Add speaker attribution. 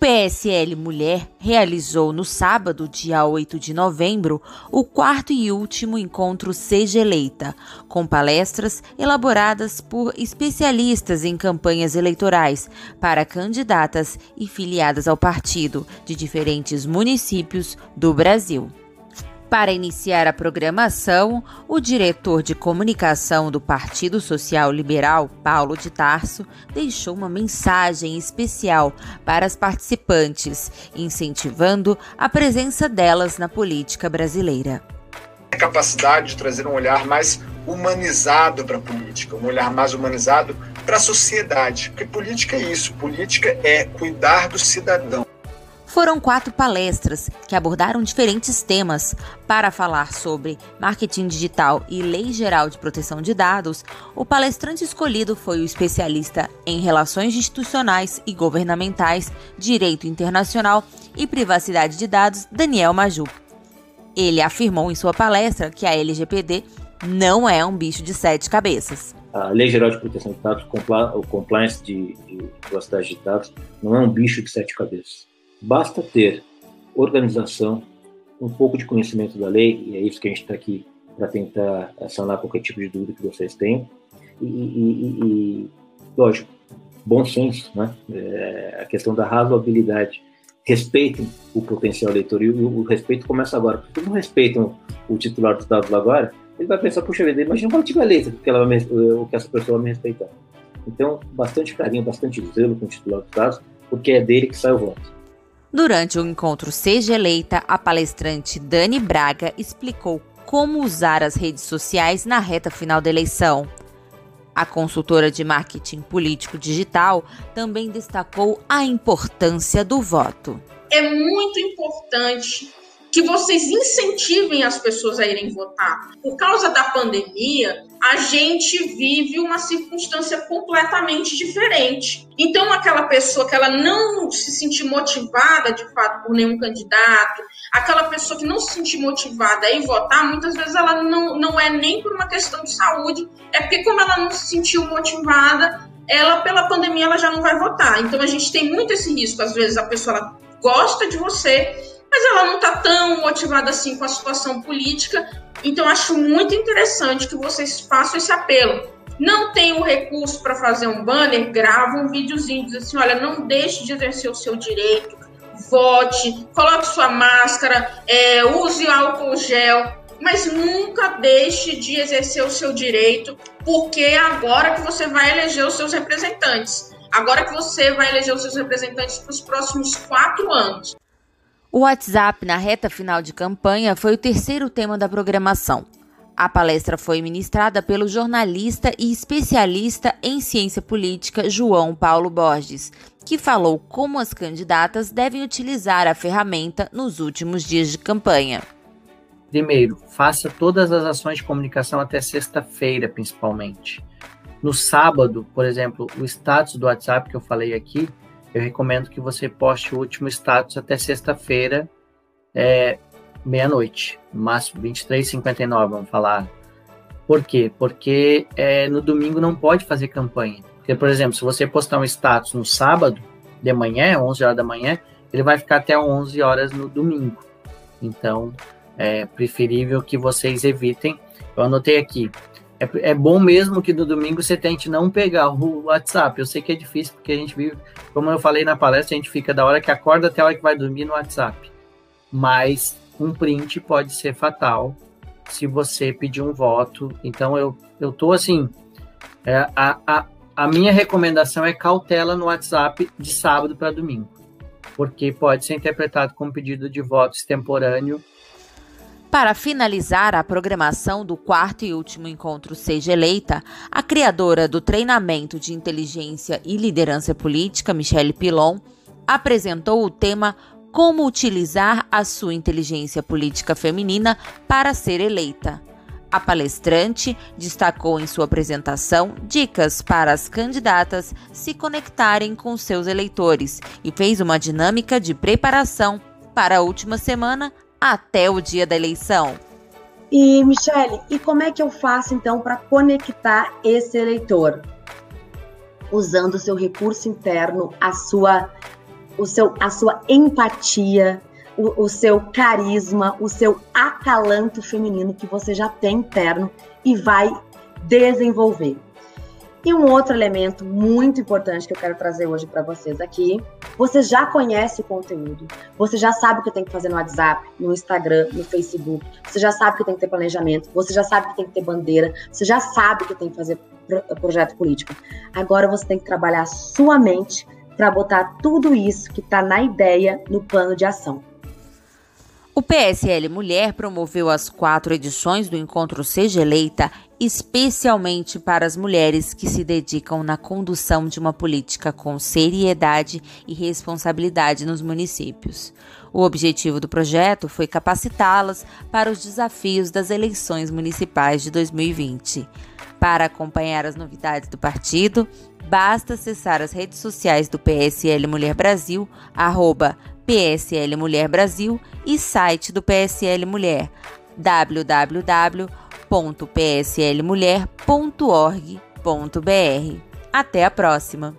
Speaker 1: PSL Mulher realizou no sábado, dia 8 de novembro, o quarto e último encontro Seja Eleita, com palestras elaboradas por especialistas em campanhas eleitorais para candidatas e filiadas ao partido de diferentes municípios do Brasil. Para iniciar a programação, o diretor de comunicação do Partido Social Liberal, Paulo de Tarso, deixou uma mensagem especial para as participantes, incentivando a presença delas na política brasileira.
Speaker 2: A capacidade de trazer um olhar mais humanizado para a política, um olhar mais humanizado para a sociedade, porque política é isso, política é cuidar do cidadão.
Speaker 1: Foram quatro palestras que abordaram diferentes temas. Para falar sobre marketing digital e lei geral de proteção de dados, o palestrante escolhido foi o especialista em relações institucionais e governamentais, direito internacional e privacidade de dados, Daniel Maju. Ele afirmou em sua palestra que a LGPD não é um bicho de sete cabeças.
Speaker 3: A Lei Geral de Proteção de Dados, o compliance de, de privacidade de dados, não é um bicho de sete cabeças Basta ter organização, um pouco de conhecimento da lei, e é isso que a gente está aqui para tentar sanar qualquer tipo de dúvida que vocês tenham. E, e, e lógico, bom senso, né? É, a questão da razoabilidade. Respeitem o potencial eleitor, e o, o respeito começa agora. Porque não respeitam o titular dos dados agora, ele vai pensar, puxa vida, imagina quando tiver eleito, que, ela o que essa pessoa vai me respeitar. Então, bastante carinho, bastante zelo com o titular dos dados, porque é dele que sai o voto.
Speaker 1: Durante o encontro Seja Eleita, a palestrante Dani Braga explicou como usar as redes sociais na reta final da eleição. A consultora de marketing político digital também destacou a importância do voto.
Speaker 4: É muito importante que vocês incentivem as pessoas a irem votar. Por causa da pandemia, a gente vive uma circunstância completamente diferente. Então, aquela pessoa que ela não se sentir motivada de fato por nenhum candidato, aquela pessoa que não se sentir motivada a ir votar, muitas vezes ela não, não é nem por uma questão de saúde, é porque como ela não se sentiu motivada, ela pela pandemia ela já não vai votar. Então a gente tem muito esse risco, às vezes a pessoa gosta de você, mas ela não está tão motivada assim com a situação política. Então, acho muito interessante que vocês façam esse apelo. Não tem o recurso para fazer um banner, grava um videozinho, diz assim: olha, não deixe de exercer o seu direito, vote, coloque sua máscara, é, use álcool gel, mas nunca deixe de exercer o seu direito, porque é agora que você vai eleger os seus representantes. Agora que você vai eleger os seus representantes para os próximos quatro anos.
Speaker 1: O WhatsApp na reta final de campanha foi o terceiro tema da programação. A palestra foi ministrada pelo jornalista e especialista em ciência política João Paulo Borges, que falou como as candidatas devem utilizar a ferramenta nos últimos dias de campanha.
Speaker 5: Primeiro, faça todas as ações de comunicação até sexta-feira, principalmente. No sábado, por exemplo, o status do WhatsApp que eu falei aqui, eu recomendo que você poste o último status até sexta-feira, é, meia-noite, no máximo 23h59, vamos falar. Por quê? Porque é, no domingo não pode fazer campanha. Porque, por exemplo, se você postar um status no sábado, de manhã, 11 horas da manhã, ele vai ficar até 11 horas no domingo. Então, é preferível que vocês evitem. Eu anotei aqui, é, é bom mesmo que no domingo você tente não pegar o WhatsApp. Eu sei que é difícil, porque a gente vive, como eu falei na palestra, a gente fica da hora que acorda até a hora que vai dormir no WhatsApp. Mas um print pode ser fatal se você pedir um voto. Então eu, eu tô assim. É, a, a, a minha recomendação é cautela no WhatsApp de sábado para domingo, porque pode ser interpretado como pedido de voto extemporâneo
Speaker 1: para finalizar a programação do quarto e último encontro Seja Eleita, a criadora do treinamento de inteligência e liderança política, Michele Pilon, apresentou o tema Como utilizar a sua inteligência política feminina para ser eleita. A palestrante destacou em sua apresentação dicas para as candidatas se conectarem com seus eleitores e fez uma dinâmica de preparação para a última semana até o dia da eleição.
Speaker 6: E, Michele, e como é que eu faço então para conectar esse eleitor? Usando o seu recurso interno, a sua o seu, a sua empatia, o, o seu carisma, o seu acalanto feminino que você já tem interno e vai desenvolver. E um outro elemento muito importante que eu quero trazer hoje para vocês aqui, você já conhece o conteúdo, você já sabe o que tem que fazer no WhatsApp, no Instagram, no Facebook, você já sabe que tem que ter planejamento, você já sabe que tem que ter bandeira, você já sabe que tem que fazer projeto político. Agora você tem que trabalhar sua mente para botar tudo isso que está na ideia no plano de ação.
Speaker 1: O PSL Mulher promoveu as quatro edições do Encontro Seja Eleita especialmente para as mulheres que se dedicam na condução de uma política com seriedade e responsabilidade nos municípios. O objetivo do projeto foi capacitá-las para os desafios das eleições municipais de 2020. Para acompanhar as novidades do partido, basta acessar as redes sociais do PSL Mulher Brasil, arroba PSL Mulher Brasil e site do PSL Mulher www.pslmulher.org.br. Até a próxima!